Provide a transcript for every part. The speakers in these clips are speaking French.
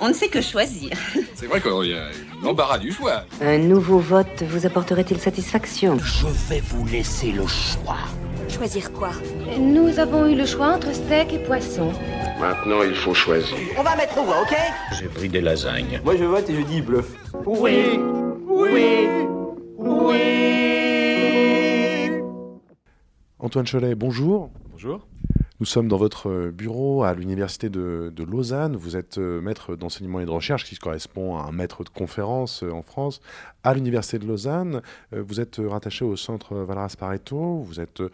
On ne sait que choisir. C'est vrai qu'il y a l'embarras du choix. Un nouveau vote vous apporterait-il satisfaction Je vais vous laisser le choix. Choisir quoi? Nous avons eu le choix entre steak et poisson. Maintenant, il faut choisir. On va mettre au voix, ok? J'ai pris des lasagnes. Moi je vote et je dis bluff. Oui Oui Oui Antoine Cholet, bonjour. Bonjour. Nous sommes dans votre bureau à l'université de, Lausanne. Vous êtes euh, maître d'enseignement et de recherche, qui correspond à un maître de conférence euh, en France, à l'université de Lausanne. Euh, Vous êtes rattaché au centre Valras Pareto, vous êtes euh,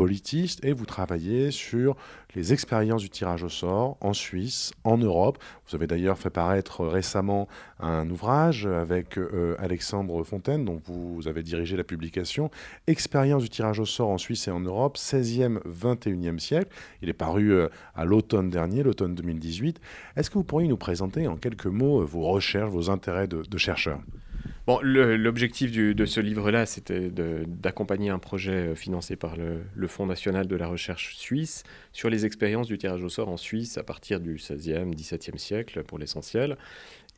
politiste et vous travaillez sur les expériences du tirage au sort en Suisse, en Europe. Vous avez d'ailleurs fait paraître récemment un ouvrage avec euh, Alexandre Fontaine, dont vous avez dirigé la publication, Expérience du tirage au sort en Suisse et en Europe, 16e, 21e siècle. Il est paru euh, à l'automne dernier, l'automne 2018. Est-ce que vous pourriez nous présenter en quelques mots euh, vos recherches, vos intérêts de, de chercheur? Bon, l'objectif de ce livre-là, c'était d'accompagner un projet euh, financé par le, Fonds national de la recherche suisse sur les expériences du tirage au sort en Suisse à partir du 16e, 17e siècle pour l'essentiel,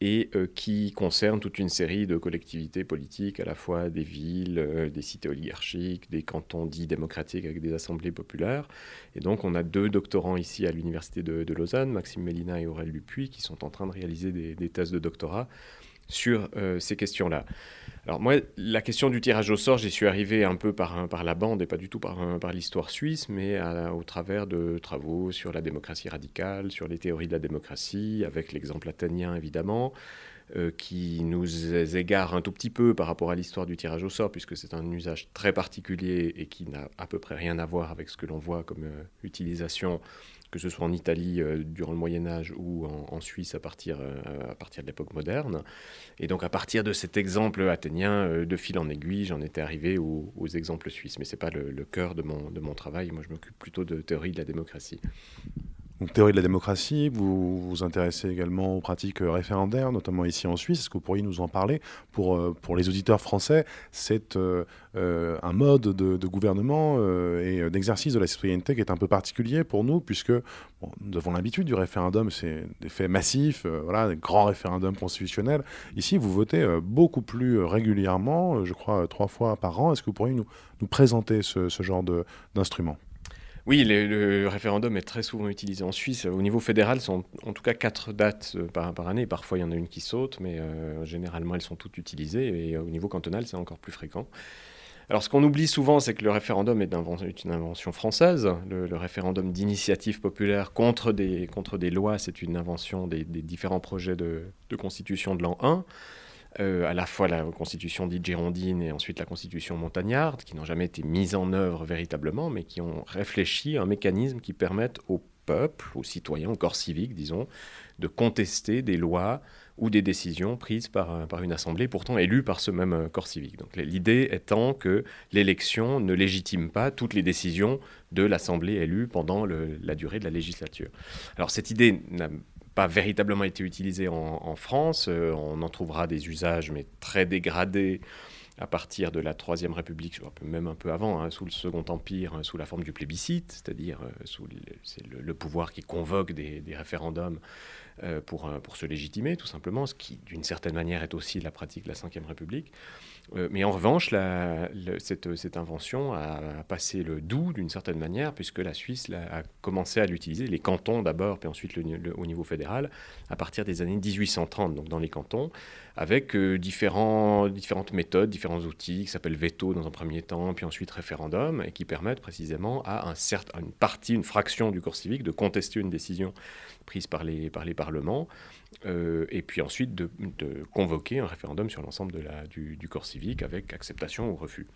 et euh, qui concerne toute une série de collectivités politiques, à la fois des villes, euh, des cités oligarchiques, des cantons dits démocratiques avec des assemblées populaires. Et donc, on a deux doctorants ici à l'Université de, de Lausanne, Maxime Mélina et Aurèle Dupuis, qui sont en train de réaliser des, des thèses de doctorat sur euh, ces questions-là. Alors moi, la question du tirage au sort, j'y suis arrivé un peu par, par la bande et pas du tout par, par l'histoire suisse, mais au travers de travaux sur la démocratie radicale, sur les théories de la démocratie, avec l'exemple athénien évidemment, euh, qui nous égare un tout petit peu par rapport à l'histoire du tirage au sort, puisque c'est un usage très particulier et qui n'a à peu près rien à voir avec ce que l'on voit comme euh, utilisation que ce soit en Italie euh, durant le Moyen Âge ou en, Suisse à partir, euh, à partir de l'époque moderne. Et donc à partir de cet exemple athénien, euh, de fil en aiguille, j'en étais arrivé aux, aux exemples suisses. Mais ce n'est pas le, le cœur de mon, de mon travail. Moi, je m'occupe plutôt de théorie de la démocratie. Donc, théorie de la démocratie, vous vous intéressez également aux pratiques euh, référendaires, notamment ici en Suisse. Est-ce que vous pourriez nous en parler pour, euh, pour les auditeurs français? C'est euh, un mode de, gouvernement et d'exercice de la citoyenneté qui est un peu particulier pour nous, puisque bon, nous avons l'habitude du référendum, c'est des faits massifs, voilà, des grands référendums constitutionnels. Ici, vous votez beaucoup plus régulièrement, je crois trois fois par an. Est-ce que vous pourriez nous, nous présenter ce, ce genre d'instrument? Oui, le, référendum est très souvent utilisé en Suisse. Au niveau fédéral, ce sont en tout cas quatre dates euh, par, année. Parfois, il y en a une qui saute, mais euh, généralement, elles sont toutes utilisées. Et euh, au niveau cantonal, c'est encore plus fréquent. Alors, ce qu'on oublie souvent, c'est que le référendum est, une invention française. Le, référendum d'initiative populaire contre des, lois, c'est une invention des, des différents projets de, de constitution de l'an 1. Euh, à la fois la constitution dite girondine et ensuite la constitution montagnarde, qui n'ont jamais été mises en œuvre véritablement, mais qui ont réfléchi un mécanisme qui permette au peuple, aux citoyens, au corps civique, disons, de contester des lois ou des décisions prises par, par une assemblée pourtant élue par ce même euh, corps civique. Donc l'idée étant que l'élection ne légitime pas toutes les décisions de l'assemblée élue pendant la durée de la législature. Alors cette idée n'a pas véritablement été utilisée en, France. Euh, on en trouvera des usages, mais très dégradés à partir de la Troisième République, même un peu avant, hein, sous le Second Empire, hein, sous la forme du plébiscite, c'est-à-dire euh, le, c'est le- pouvoir qui convoque des, référendums pour, euh, pour se légitimer, tout simplement, ce qui, d'une certaine manière, est aussi la pratique de la Ve République. Euh, mais en revanche, cette, invention a, passé le doux d'une certaine manière, puisque la Suisse a commencé à l'utiliser, les cantons d'abord, puis ensuite au niveau fédéral, à partir des années 1830, donc dans les cantons, avec euh, différents, différentes méthodes, différents outils qui s'appellent veto dans un premier temps, puis ensuite référendum, et qui permettent précisément à un une partie, une fraction du corps civique de contester une décision prise par les, par les parlements, euh, et puis ensuite de, de convoquer un référendum sur l'ensemble de la- du, du corps civique avec acceptation ou refus.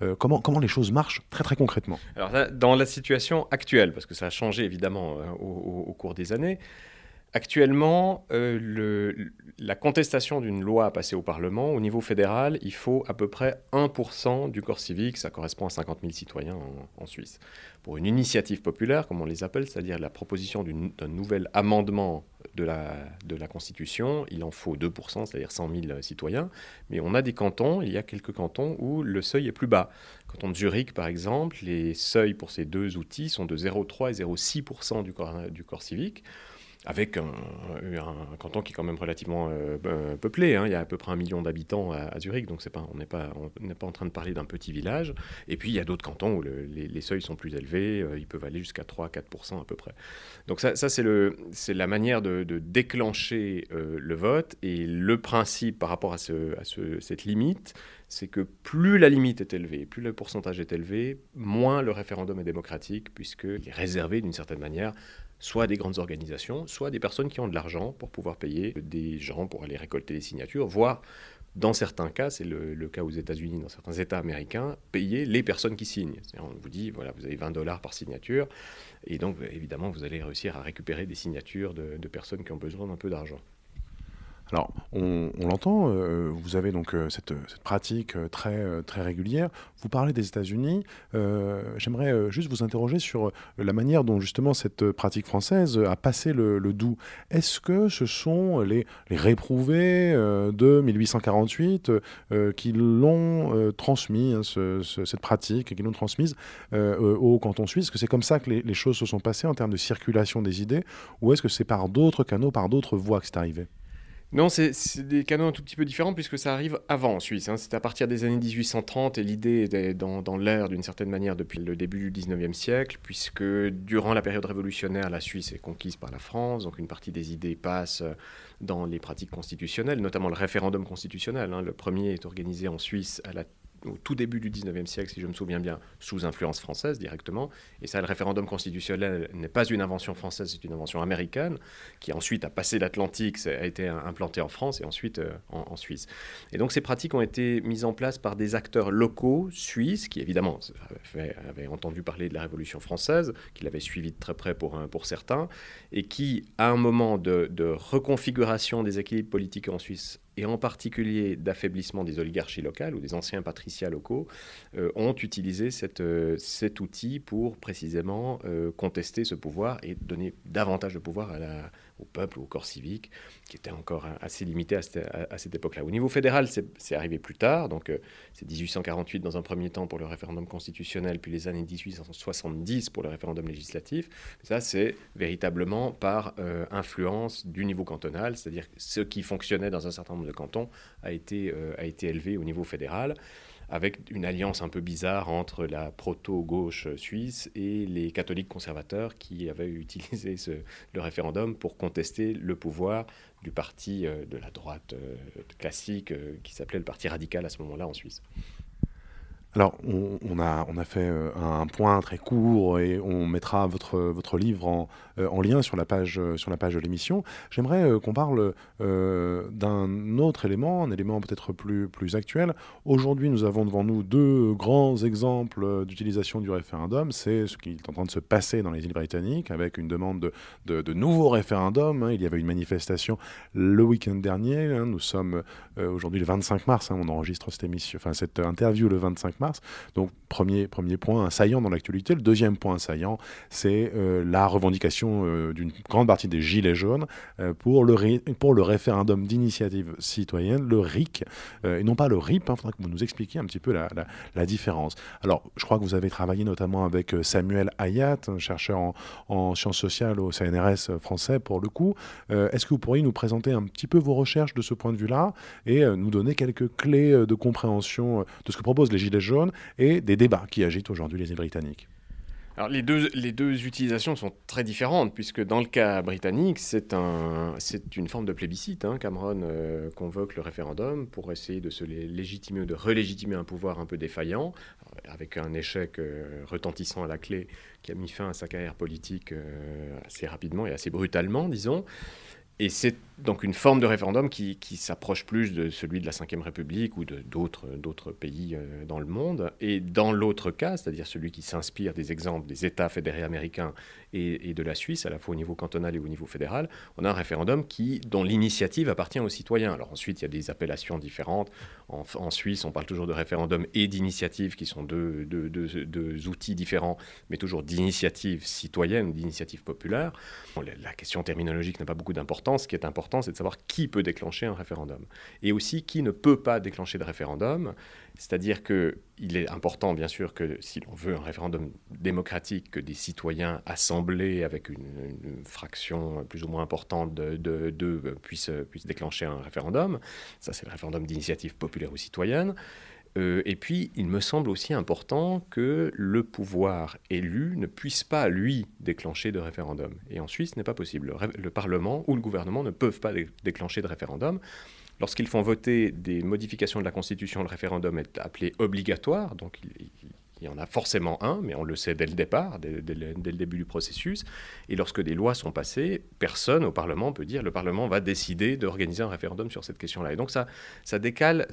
Euh, comment, comment les choses marchent très très concrètement? Alors là, dans la situation actuelle, parce que ça a changé évidemment euh, au, au- au cours des années, actuellement, euh, la contestation d'une loi passée au Parlement, au niveau fédéral, il faut à peu près 1% du corps civique, ça correspond à 50 000 citoyens en, Suisse. Pour une initiative populaire, comme on les appelle, c'est-à-dire la proposition d'un nouvel amendement de la, de la Constitution, il en faut 2%, c'est-à-dire 100 000 citoyens. Mais on a des cantons, il y a quelques cantons où le seuil est plus bas. Canton de Zurich, par exemple, les seuils pour ces deux outils sont de 0,3 et 0,6% du corps, du corps civique. Avec un, canton qui est quand même relativement euh, euh, peuplé. Hein. Il y a à peu près un million d'habitants à, Zurich, donc on n'est pas, en train de parler d'un petit village. Et puis il y a d'autres cantons où les, seuils sont plus élevés, euh, ils peuvent aller jusqu'à 3-4% à peu près. Donc ça, c'est la manière de, déclencher le vote. Et le principe par rapport à, ce, à ce, cette limite, c'est que plus la limite est élevée, plus le pourcentage est élevé, moins le référendum est démocratique, puisqu'il est réservé d'une certaine manière soit des grandes organisations, soit des personnes qui ont de l'argent pour pouvoir payer des gens pour aller récolter les signatures, voire dans certains cas, c'est le, cas aux États-Unis, dans certains États américains, payer les personnes qui signent. On vous dit, voilà, vous avez 20 dollars par signature, et donc évidemment, vous allez réussir à récupérer des signatures de personnes qui ont besoin d'un peu d'argent. Alors, on, l'entend, euh, vous avez donc euh, cette, pratique euh, très, très régulière. Vous parlez des États-Unis. J'aimerais juste vous interroger sur la manière dont justement cette pratique française a passé le, doux. Est-ce que ce sont les, réprouvés de 1848 qui l'ont transmis, hein, cette pratique, qui l'ont transmise au canton suisse? Est-ce que c'est comme ça que les, les choses se sont passées en termes de circulation des idées Ou est-ce que c'est par d'autres canaux, par d'autres voies que c'est arrivé? Non, c'est des canons un tout petit peu différents puisque ça arrive avant en Suisse. Hein. C'est à partir des années 1830 et l'idée est dans, dans l'air d'une certaine manière depuis le début du 19e siècle puisque durant la période révolutionnaire, la Suisse est conquise par la France, donc une partie des idées passe dans les pratiques constitutionnelles, notamment le référendum constitutionnel. Hein. Le premier est organisé en Suisse à la au tout début du 19e siècle, si je me souviens bien, sous influence française directement. Et ça, le référendum constitutionnel n'est pas une invention française, c'est une invention américaine, qui ensuite a passé l'Atlantique, a été implanté en France et ensuite euh, en, Suisse. Et donc ces pratiques ont été mises en place par des acteurs locaux suisses, qui évidemment avaient, entendu parler de la Révolution française, qui l'avaient suivi de très près pour, pour certains, et qui, à un moment de, de reconfiguration des équilibres politiques en Suisse, et en particulier d'affaiblissement des oligarchies locales ou des anciens patriciats locaux, euh, ont utilisé euh, cet outil pour précisément euh, contester ce pouvoir et donner davantage de pouvoir à la, au peuple ou au corps civique, qui était encore assez limité à cette, époque-là. Au niveau fédéral, c'est arrivé plus tard, donc euh, c'est 1848 dans un premier temps pour le référendum constitutionnel, puis les années 1870 pour le référendum législatif. Ça, c'est véritablement par euh, influence du niveau cantonal, c'est-à-dire ce qui fonctionnait dans un certain nombre de cantons a été, euh, a été élevé au niveau fédéral avec une alliance un peu bizarre entre la proto-gauche suisse et les catholiques conservateurs qui avaient utilisé le référendum pour contester le pouvoir du parti euh, de la droite euh, classique euh, qui s'appelait le Parti radical à ce moment-là en Suisse. Alors, on, a, on a fait euh, un point très court et on mettra votre, votre livre en, euh, en lien sur la page, euh, sur la page de l'émission. J'aimerais qu'on parle d'un autre élément, un élément peut-être plus, plus actuel. Aujourd'hui, nous avons devant nous deux grands exemples d'utilisation du référendum. C'est ce qui est en train de se passer dans les îles britanniques avec une demande de, de, nouveaux référendums. Hein. Il y avait une manifestation le week-end dernier. Hein. Nous sommes aujourd'hui le 25 mars. Hein. On enregistre cette, émission, enfin, cette interview le 25 mars Donc premier, premier point saillant dans l'actualité. Le deuxième point saillant, c'est euh, la revendication euh, d'une grande partie des Gilets jaunes euh, pour, le pour le référendum d'initiative citoyenne, le RIC, et non pas le RIP. Il hein, faudra que vous nous expliquiez un petit peu la, la, différence. Alors, je crois que vous avez travaillé notamment avec Samuel Hayat, chercheur en, en, sciences sociales au CNRS français pour le coup. Est-ce que vous pourriez nous présenter un petit peu vos recherches de ce point de vue-là et nous donner quelques clés de compréhension de ce que proposent les Gilets jaunes et des débats qui agitent aujourd'hui les îles britanniques. Les deux, utilisations sont très différentes, puisque dans le cas britannique, c'est un, une forme de plébiscite. Hein. Cameron euh, convoque le référendum pour essayer de se légitimer de relégitimer un pouvoir un peu défaillant, avec un échec euh, retentissant à la clé qui a mis fin à sa carrière politique euh, assez rapidement et assez brutalement, disons. Et c'est donc une forme de référendum qui, s'approche plus de celui de la Ve République ou d'autres pays euh, dans le monde. Et dans l'autre cas, c'est-à-dire celui qui s'inspire des exemples des États fédérés américains et, de la Suisse, à la fois au niveau cantonal et au niveau fédéral, on a un référendum qui, dont l'initiative appartient aux citoyens. Alors ensuite, il y a des appellations différentes. En, Suisse, on parle toujours de référendum et d'initiative, qui sont deux, deux, outils différents, mais toujours d'initiative citoyenne, d'initiative populaire. la, question terminologique n'a pas beaucoup d'importance ce qui est important, c'est de savoir qui peut déclencher un référendum. Et aussi qui ne peut pas déclencher de référendum. C'est-à-dire qu'il est important, bien sûr, que si l'on veut un référendum démocratique, que des citoyens assemblés avec une, fraction plus ou moins importante de, de, puissent, puissent déclencher un référendum. Ça, c'est le référendum d'initiative populaire ou citoyenne. Euh, et puis, il me semble aussi important que le pouvoir élu ne puisse pas, lui, déclencher de référendum. Et en Suisse, ce n'est pas possible. Le, Parlement ou le gouvernement ne peuvent pas déclencher de référendum. Lorsqu'ils font voter des modifications de la Constitution, le référendum est appelé obligatoire, donc il, il y en a forcément un, mais on le sait dès le départ, dès, le, début du processus. Et lorsque des lois sont passées, personne au Parlement peut dire le Parlement va décider d'organiser un référendum sur cette question-là. Et donc ça, ça décale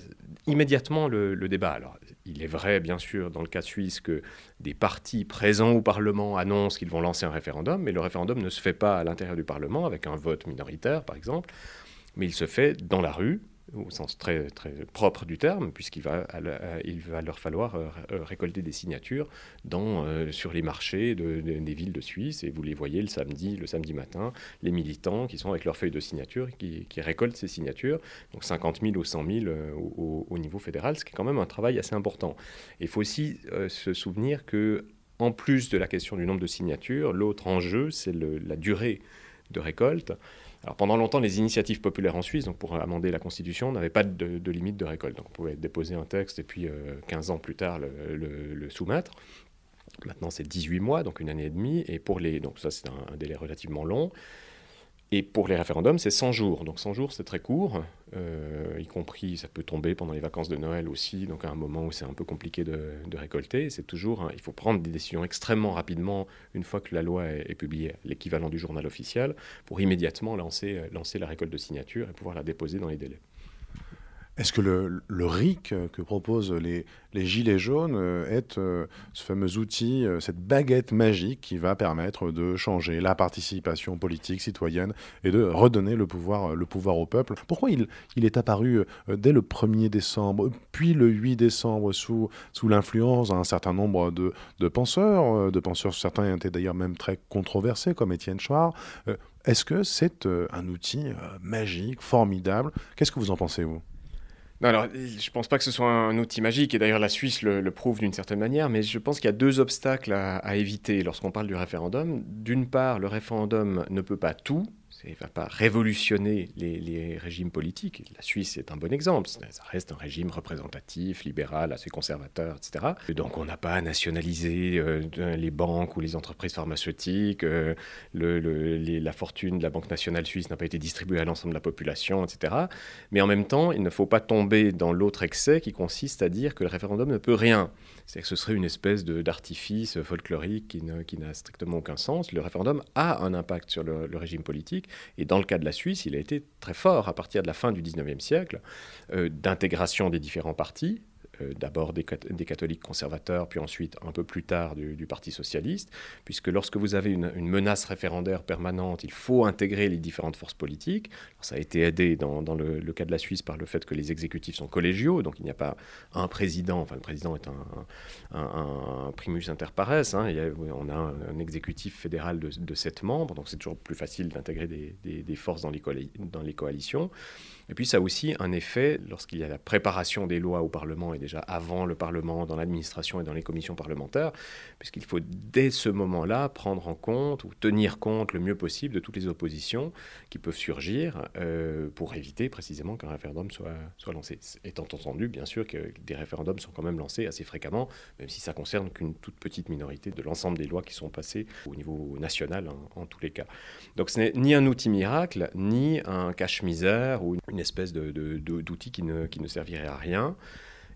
immédiatement le, débat. Alors, il est vrai, bien sûr, dans le cas suisse, que des partis présents au Parlement annoncent qu'ils vont lancer un référendum, mais le référendum ne se fait pas à l'intérieur du Parlement avec un vote minoritaire, par exemple, mais il se fait dans la rue au sens très, très propre du terme, puisqu'il va, il va leur falloir euh, euh, récolter des signatures dans, euh, sur les marchés des villes de Suisse. Et vous les voyez le samedi, le samedi matin, les militants qui sont avec leurs feuilles de signature, qui, qui récoltent ces signatures, donc 50 000 ou 100 000 au, au, niveau fédéral, ce qui est quand même un travail assez important. Il faut aussi se souvenir que, en plus de la question du nombre de signatures, l'autre enjeu, c'est la durée de récolte. Pendant longtemps, les initiatives populaires en Suisse, donc pour amender la Constitution, n'avaient pas de, limite de récolte. On pouvait déposer un texte et puis 15 euh, ans plus tard le, soumettre. Maintenant, c'est 18 mois, donc une année et demie. Et pour les, donc ça, c'est un, délai relativement long. Et pour les référendums, c'est 100 jours. Donc 100 jours, c'est très court, euh, y compris, ça peut tomber pendant les vacances de Noël aussi, donc à un moment où c'est un peu compliqué de, récolter. C'est toujours, il faut prendre des décisions extrêmement rapidement une fois que la loi est, publiée, l'équivalent du journal officiel, pour immédiatement lancer, lancer la récolte de signatures et pouvoir la déposer dans les délais. Est-ce que le, RIC que proposent les, Gilets jaunes euh, est euh, ce fameux outil, euh, cette baguette magique qui va permettre de changer la participation politique citoyenne et de redonner le pouvoir, au peuple? Pourquoi il, est apparu dès le 1er décembre, puis le 8 décembre, sous, sous l'influence d'un certain nombre de, de, penseurs, de penseurs, certains étaient d'ailleurs même très controversés, comme Étienne Chouard Est-ce que c'est un outil magique, formidable? Qu'est-ce que vous en pensez, vous? Non, alors, je pense pas que ce soit un outil magique, et d'ailleurs la Suisse le, prouve d'une certaine manière, mais je pense qu'il y a deux obstacles à éviter lorsqu'on parle du référendum. D'une part, le référendum ne peut pas tout, il ne va pas révolutionner les, régimes politiques. La Suisse est un bon exemple. Ça reste un régime représentatif, libéral, assez conservateur, etc. donc on n'a pas à nationaliser euh, les banques ou les entreprises pharmaceutiques. Euh, la fortune de la Banque nationale suisse n'a pas été distribuée à l'ensemble de la population, etc. Mais en même temps, il ne faut pas tomber dans l'autre excès qui consiste à dire que le référendum ne peut rien. C'est-à-dire que ce serait une espèce d'artifice folklorique qui n'a strictement aucun sens. Le référendum a un impact sur le, régime politique. Et dans le cas de la Suisse, il a été très fort à partir de la fin du 19e siècle, euh, d'intégration des différents partis, d'abord des, catholiques conservateurs, puis ensuite un peu plus tard du, Parti socialiste, puisque lorsque vous avez une, menace référendaire permanente, il faut intégrer les différentes forces politiques. ça a été aidé dans, le, cas de la Suisse par le fait que les exécutifs sont collégiaux, donc il n'y a pas un président, enfin le président est un, primus inter pares, hein, on a un, exécutif fédéral de, sept membres, donc c'est toujours plus facile d'intégrer des, forces dans les coalitions. Et puis ça a aussi un effet lorsqu'il y a la préparation des lois au Parlement et déjà avant le Parlement, dans l'administration et dans les commissions parlementaires, puisqu'il faut dès ce moment-là prendre en compte ou tenir compte le mieux possible de toutes les oppositions qui peuvent surgir euh, pour éviter précisément qu'un référendum soit, soit lancé. Étant entendu, bien sûr, que des référendums sont quand même lancés assez fréquemment, même si ça concerne qu'une toute petite minorité de l'ensemble des lois qui sont passées au niveau national en, tous les cas. Donc ce n'est ni un outil miracle, ni un cache-misère ou une espèce d'outil de, qui, ne, qui ne servirait à rien.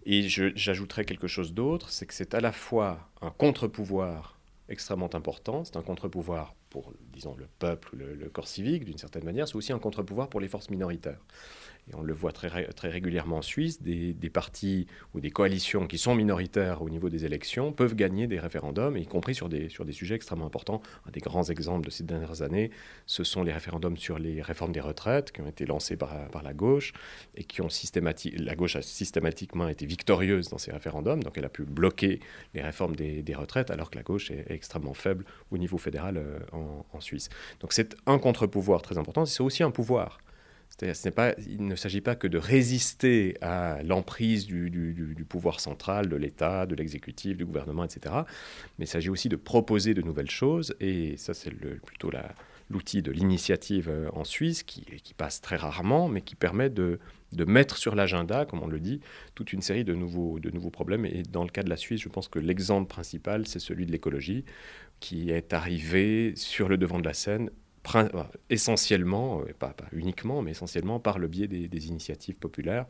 Et j'ajouterais quelque chose d'autre, c'est que c'est à la fois un contre-pouvoir extrêmement important, c'est un contre-pouvoir pour, disons, le peuple, le, le corps civique d'une certaine manière, c'est aussi un contre-pouvoir pour les forces minoritaires. Et on le voit très, régulièrement en Suisse, des, partis ou des coalitions qui sont minoritaires au niveau des élections peuvent gagner des référendums, y compris sur des, sujets extrêmement importants. Un des grands exemples de ces dernières années, ce sont les référendums sur les réformes des retraites qui ont été lancés par, la gauche et qui ont systématiquement, la gauche a systématiquement été victorieuse dans ces référendums, donc elle a pu bloquer les réformes des, des retraites alors que la gauche est, extrêmement faible au niveau fédéral euh, en, en Suisse. Donc c'est un contre-pouvoir très important, c'est aussi un pouvoir. Ce pas, il ne s'agit pas que de résister à l'emprise du, pouvoir central, de l'État, de l'exécutif, du gouvernement, etc. Mais il s'agit aussi de proposer de nouvelles choses. Et ça, c'est plutôt l'outil de l'initiative euh, en Suisse, qui, passe très rarement, mais qui permet de, mettre sur l'agenda, comme on le dit, toute une série de nouveaux, de nouveaux problèmes. Et dans le cas de la Suisse, je pense que l'exemple principal, c'est celui de l'écologie, qui est arrivé sur le devant de la scène essentiellement, euh, pas, pas, uniquement, mais essentiellement par le biais des, initiatives populaires,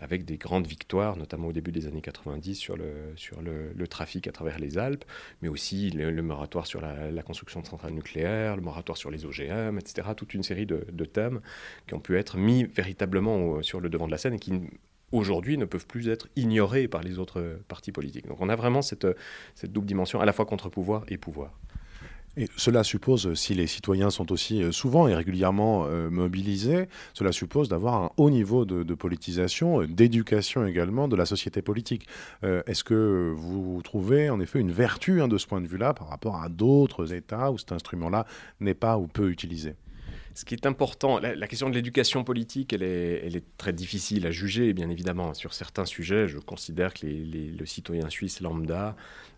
avec des grandes victoires, notamment au début des années 90 sur le, sur le, trafic à travers les Alpes, mais aussi le, moratoire sur la, construction de centrales nucléaires, le moratoire sur les OGM, etc. Toute une série de, thèmes qui ont pu être mis véritablement sur le devant de la scène et qui aujourd'hui ne peuvent plus être ignorés par les autres partis politiques. Donc on a vraiment cette, cette double dimension, à la fois contre-pouvoir et pouvoir. Et cela suppose, si les citoyens sont aussi euh, souvent et régulièrement euh, mobilisés, cela suppose d'avoir un haut niveau de, politisation, euh, d'éducation également de la société politique. Est-ce que vous trouvez en effet une vertu hein, de ce point de vue-là par rapport à d'autres États où cet instrument-là n'est pas ou peu utilisé? Ce qui est important, la, question de l'éducation politique, elle est, très difficile à juger, bien évidemment. Sur certains sujets, je considère que le citoyen suisse lambda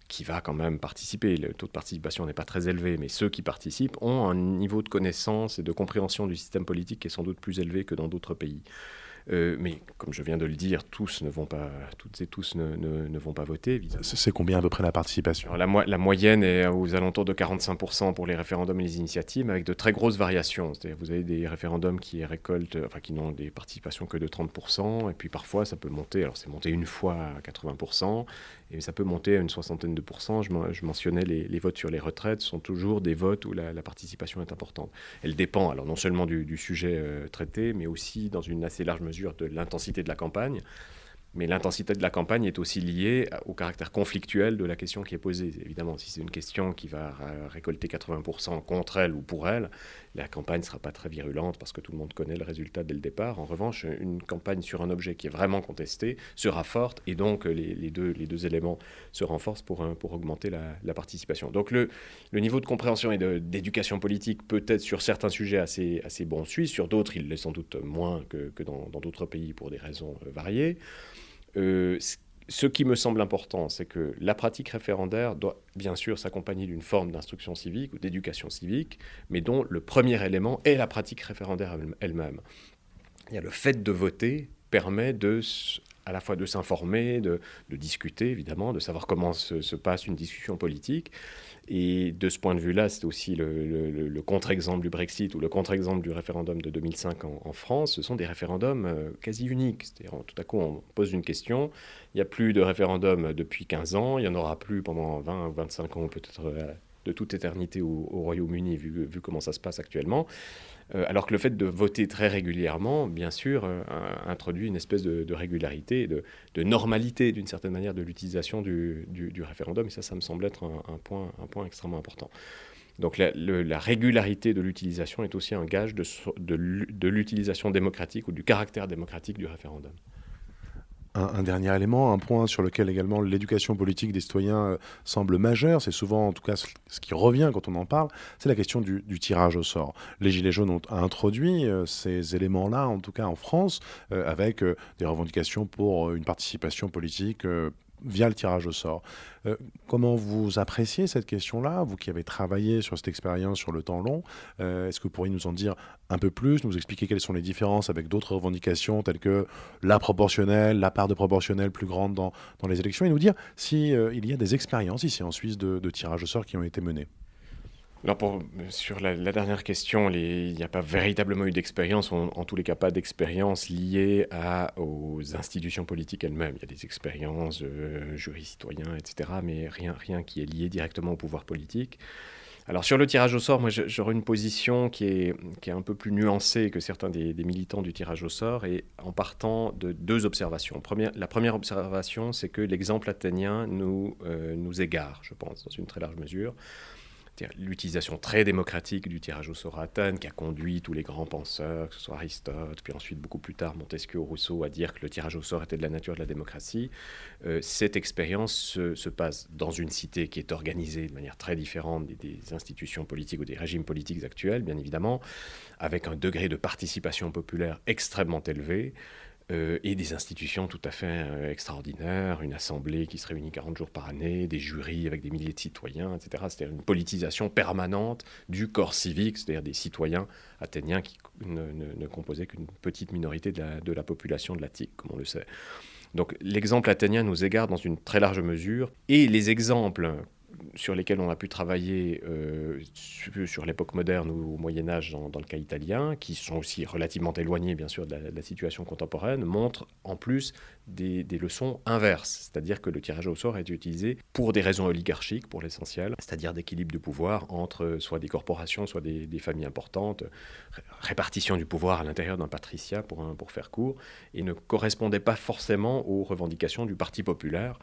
qui va quand même participer. Le taux de participation n'est pas très élevé, mais ceux qui participent ont un niveau de connaissance et de compréhension du système politique qui est sans doute plus élevé que dans d'autres pays. Euh, mais comme je viens de le dire, tous ne vont pas, toutes et tous ne, ne, vont pas voter. C'est combien à peu près la participation? La, la, moyenne est aux alentours de 45% pour les référendums et les initiatives, avec de très grosses variations. C'est-à-dire vous avez des référendums qui récoltent, enfin qui n'ont des participations que de 30%, et puis parfois ça peut monter. Alors c'est monté une fois à 80%, et ça peut monter à une soixantaine de pourcents. Je, mentionnais les, votes sur les retraites, sont toujours des votes où la, participation est importante. Elle dépend alors non seulement du, sujet euh, traité, mais aussi dans une assez large mesure de l'intensité de la campagne. Mais l'intensité de la campagne est aussi liée au caractère conflictuel de la question qui est posée. Évidemment, si c'est une question qui va récolter 80% contre elle ou pour elle, la campagne ne sera pas très virulente parce que tout le monde connaît le résultat dès le départ. En revanche, une campagne sur un objet qui est vraiment contesté sera forte et donc les, deux, les deux éléments se renforcent pour, pour augmenter la, participation. Donc le, le, niveau de compréhension et d'éducation politique peut être sur certains sujets assez, assez bon Suisse, sur d'autres il l'est sans doute moins que, que dans d'autres pays pour des raisons euh, variées. Euh, ce qui me semble important, c'est que la pratique référendaire doit bien sûr s'accompagner d'une forme d'instruction civique ou d'éducation civique, mais dont le premier élément est la pratique référendaire elle-même. Il y a le fait de voter permet de à la fois de s'informer, de, discuter évidemment, de savoir comment se, passe une discussion politique. Et de ce point de vue-là, c'est aussi le, contre-exemple du Brexit ou le contre-exemple du référendum de 2005 en, France. Ce sont des référendums euh, quasi uniques. C'est-à-dire, tout à coup, on pose une question. Il n'y a plus de référendum depuis 15 ans. Il n'y en aura plus pendant 20 ou 25 ans, peut-être euh, de toute éternité au, Royaume-Uni, vu, comment ça se passe actuellement. Euh, alors que le fait de voter très régulièrement, bien sûr, euh, introduit une espèce de, régularité, de, normalité d'une certaine manière de l'utilisation du, référendum. Et ça, ça me semble être un, point, un point extrêmement important. Donc la régularité de l'utilisation est aussi un gage de l'utilisation démocratique ou du caractère démocratique du référendum un, dernier élément, un point sur lequel également l'éducation politique des citoyens euh, semble majeure, c'est souvent en tout cas ce qui revient quand on en parle, c'est la question du, tirage au sort. Les Gilets jaunes ont introduit euh, ces éléments-là, en tout cas en France, euh, avec des revendications pour une participation politique via le tirage au sort. Euh, comment vous appréciez cette question-là, vous qui avez travaillé sur cette expérience sur le temps long euh, Est-ce que vous pourriez nous en dire un peu plus, nous expliquer quelles sont les différences avec d'autres revendications telles que la proportionnelle, la part de proportionnelle plus grande dans, dans les élections, et nous dire s'il si, euh, il y a des expériences ici en Suisse de, de tirage au sort qui ont été menées? Alors sur la, dernière question, il n'y a pas véritablement eu d'expérience, en, tous les cas pas d'expérience liée aux institutions politiques elles-mêmes. Il y a des expériences, euh, jurys citoyens, etc., mais rien, rien qui est lié directement au pouvoir politique. Alors sur le tirage au sort, moi j'aurais une position qui est, qui est un peu plus nuancée que certains des, militants du tirage au sort et en partant de deux observations. La première observation, c'est que l'exemple athénien nous, euh, nous égare, je pense, dans une très large mesure l'utilisation très démocratique du tirage au sort à Athènes qui a conduit tous les grands penseurs, que ce soit Aristote, puis ensuite beaucoup plus tard Montesquieu, Rousseau, à dire que le tirage au sort était de la nature de la démocratie. Euh, cette expérience se, passe dans une cité qui est organisée de manière très différente des, institutions politiques ou des régimes politiques actuels, bien évidemment, avec un degré de participation populaire extrêmement élevé. Euh, et des institutions tout à fait euh, extraordinaires, une assemblée qui se réunit 40 jours par année, des jurys avec des milliers de citoyens, etc. C'est-à-dire une politisation permanente du corps civique, c'est-à-dire des citoyens athéniens qui ne, composaient qu'une petite minorité de la, de la population de l'Attique, comme on le sait. Donc l'exemple athénien nous égare dans une très large mesure, et les exemples sur lesquels on a pu travailler euh, sur, l'époque moderne ou au Moyen Âge dans, le cas italien, qui sont aussi relativement éloignés bien sûr de la, situation contemporaine, montrent en plus des, leçons inverses, c'est-à-dire que le tirage au sort est utilisé pour des raisons oligarchiques pour l'essentiel, c'est-à-dire d'équilibre de pouvoir entre soit des corporations, soit des, familles importantes, répartition du pouvoir à l'intérieur d'un patriciat pour, pour faire court, et ne correspondait pas forcément aux revendications du Parti populaire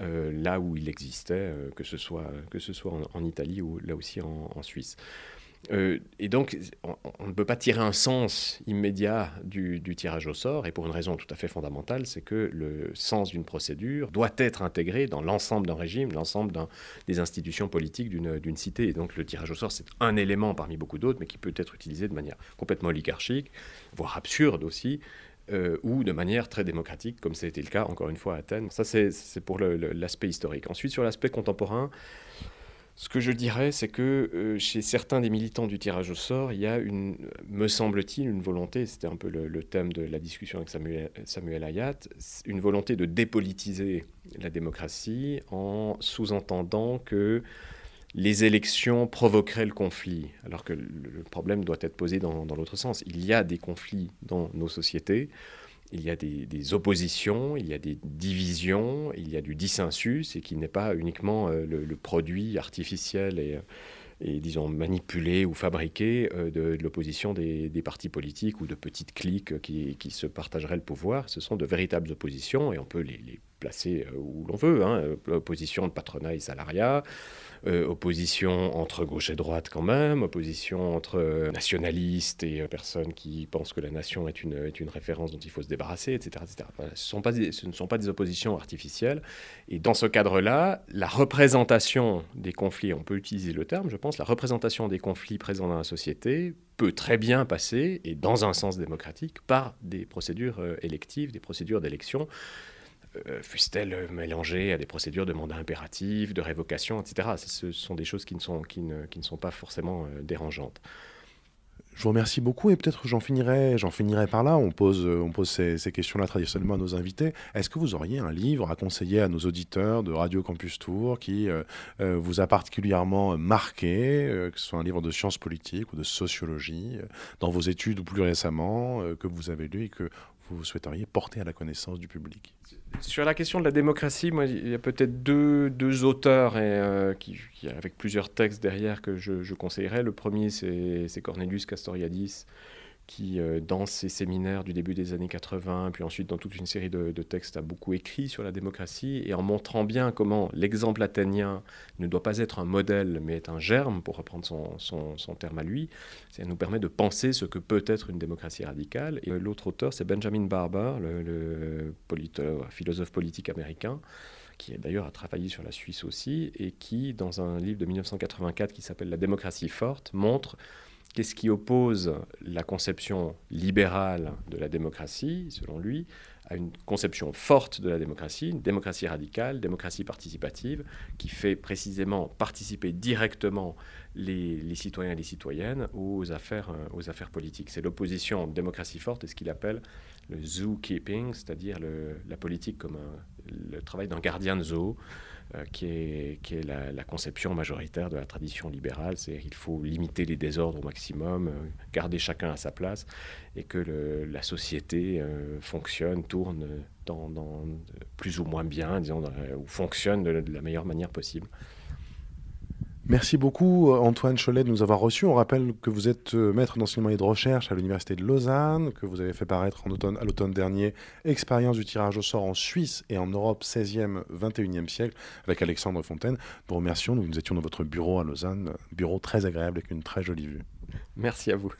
euh, là où il existait, euh, que ce soit, que ce soit en, Italie ou là aussi en, Suisse. Euh, et donc, on, ne peut pas tirer un sens immédiat du, tirage au sort, et pour une raison tout à fait fondamentale, c'est que le sens d'une procédure doit être intégré dans l'ensemble d'un régime, l'ensemble des institutions politiques d'une cité. Et donc, le tirage au sort, c'est un élément parmi beaucoup d'autres, mais qui peut être utilisé de manière complètement oligarchique, voire absurde aussi, euh, ou de manière très démocratique, comme ça a été le cas encore une fois à Athènes. Ça, c'est pour l'aspect historique. Ensuite, sur l'aspect contemporain, ce que je dirais, c'est que euh, chez certains des militants du tirage au sort, il y a, une, me semble-t-il, une volonté, c'était un peu le, thème de la discussion avec Samuel, Samuel Hayat, une volonté de dépolitiser la démocratie en sous-entendant que les élections provoqueraient le conflit, alors que le problème doit être posé dans, l'autre sens. Il y a des conflits dans nos sociétés, il y a des, oppositions, il y a des divisions, il y a du dissensus, et qui n'est pas uniquement euh, le, produit artificiel et, disons, manipulé ou fabriqué euh, de, l'opposition des, partis politiques ou de petites cliques qui, se partageraient le pouvoir. Ce sont de véritables oppositions, et on peut les, placer euh, où l'on veut. Hein. Opposition de patronat et salariat, euh, opposition entre gauche et droite quand même, opposition entre euh, nationalistes et euh, personnes qui pensent que la nation est une, référence dont il faut se débarrasser, etc. etc. ce ne sont pas des oppositions artificielles. Et dans ce cadre-là, la représentation des conflits, on peut utiliser le terme, je pense, la représentation des conflits présents dans la société peut très bien passer, et dans un sens démocratique, par des procédures électives, des procédures d'élection euh, fussent-elles mélangées à des procédures de mandat impératif, de révocation, etc. Ce sont des choses qui ne sont, qui ne, qui ne sont pas forcément euh, dérangeantes. Je vous remercie beaucoup et peut-être j'en finirai, j'en finirai par là. On pose, on pose ces, questions-là traditionnellement à nos invités. Est-ce que vous auriez un livre à conseiller à nos auditeurs de Radio Campus Tour qui euh, vous a particulièrement marqué, que ce soit un livre de sciences politiques ou de sociologie, dans vos études ou plus récemment, que vous avez lu et que vous souhaiteriez porter à la connaissance du public Sur la question de la démocratie, moi, il y a peut-être deux, deux, auteurs et, euh, avec plusieurs textes derrière que je conseillerais. Le premier, c'est Cornelius Castoriadis, qui, euh, dans ses séminaires du début des années 80, puis ensuite dans toute une série de, textes, a beaucoup écrit sur la démocratie, et en montrant bien comment l'exemple athénien ne doit pas être un modèle, mais être un germe, pour reprendre son, son, terme à lui, ça nous permet de penser ce que peut être une démocratie radicale. Et l'autre auteur, c'est Benjamin Barber, le, philosophe politique américain, qui d'ailleurs a travaillé sur la Suisse aussi, et qui, dans un livre de 1984 qui s'appelle La démocratie forte, montre Qu'est-ce qui oppose la conception libérale de la démocratie, selon lui, à une conception forte de la démocratie, une démocratie radicale, démocratie participative, qui fait précisément participer directement les, citoyens et les citoyennes aux affaires, euh, aux affaires politiques? C'est l'opposition démocratie forte et ce qu'il appelle le zookeeping, c'est-à-dire la politique comme le travail d'un gardien de zoo. Euh, qui est, la, conception majoritaire de la tradition libérale, c'est qu'il faut limiter les désordres au maximum, euh, garder chacun à sa place, et que la société euh, fonctionne, tourne plus ou moins bien, disons, ou fonctionne de, la meilleure manière possible. Merci beaucoup Antoine Cholet de nous avoir reçus. On rappelle que vous êtes euh, maître d'enseignement et de recherche à l'Université de Lausanne, que vous avez fait paraître en automne, à l'automne dernier Expérience du tirage au sort en Suisse et en Europe 16e, 21e siècle avec Alexandre Fontaine. Nous remercions, nous, nous étions dans votre bureau à Lausanne, bureau très agréable avec une très jolie vue. Merci à vous.